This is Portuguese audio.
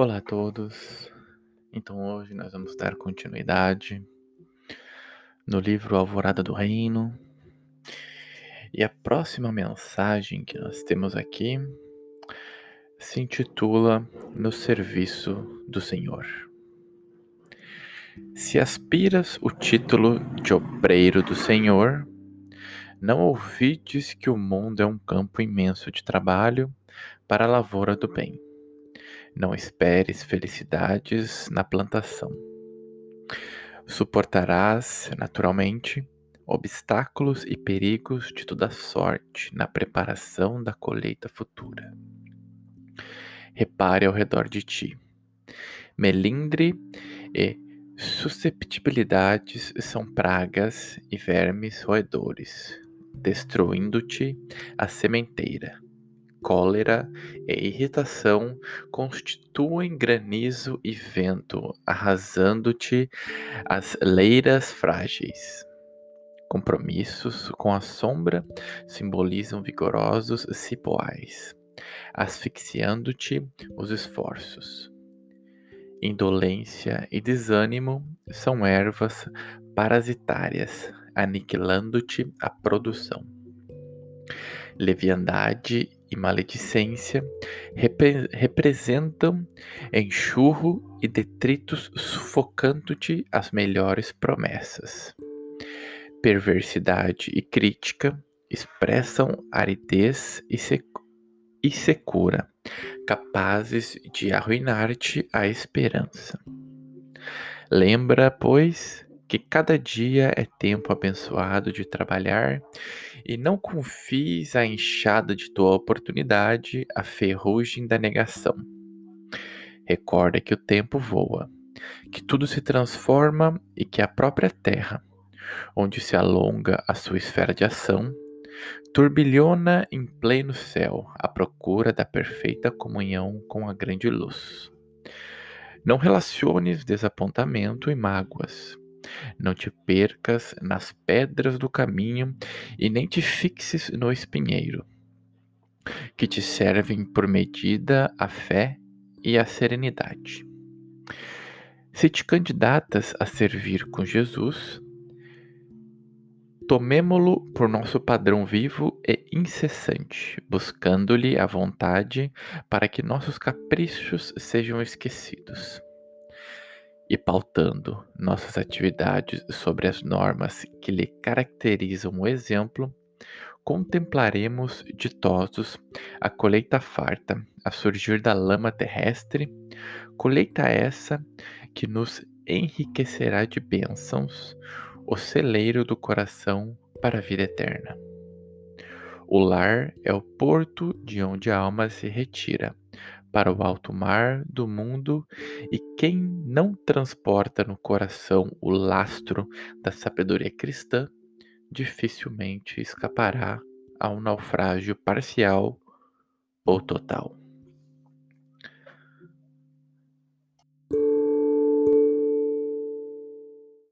Olá a todos. Então hoje nós vamos dar continuidade no livro Alvorada do Reino. E a próxima mensagem que nós temos aqui se intitula No Serviço do Senhor. Se aspiras o título de obreiro do Senhor, não ouvides que o mundo é um campo imenso de trabalho para a lavoura do bem. Não esperes felicidades na plantação. Suportarás, naturalmente, obstáculos e perigos de toda sorte na preparação da colheita futura. Repare ao redor de ti. Melindre e susceptibilidades são pragas e vermes roedores, destruindo-te a sementeira. Cólera e irritação constituem granizo e vento, arrasando-te as leiras frágeis. Compromissos com a sombra simbolizam vigorosos cipoais, asfixiando-te os esforços. Indolência e desânimo são ervas parasitárias, aniquilando-te a produção. Leviandade e maledicência repre representam enxurro e detritos sufocando-te as melhores promessas. Perversidade e crítica expressam aridez e, sec e secura, capazes de arruinar-te a esperança. Lembra, pois, que cada dia é tempo abençoado de trabalhar e não confies a enxada de tua oportunidade à ferrugem da negação. Recorda que o tempo voa, que tudo se transforma e que a própria terra, onde se alonga a sua esfera de ação, turbilhona em pleno céu à procura da perfeita comunhão com a grande luz. Não relaciones desapontamento e mágoas. Não te percas nas pedras do caminho e nem te fixes no espinheiro, que te servem por medida a fé e a serenidade. Se te candidatas a servir com Jesus, tomemo-lo por nosso padrão vivo e incessante, buscando-lhe a vontade para que nossos caprichos sejam esquecidos e pautando nossas atividades sobre as normas que lhe caracterizam o exemplo, contemplaremos ditosos a colheita farta a surgir da lama terrestre, colheita essa que nos enriquecerá de bênçãos, o celeiro do coração para a vida eterna. O lar é o porto de onde a alma se retira para o alto mar do mundo, e quem não transporta no coração o lastro da sabedoria cristã, dificilmente escapará a um naufrágio parcial ou total.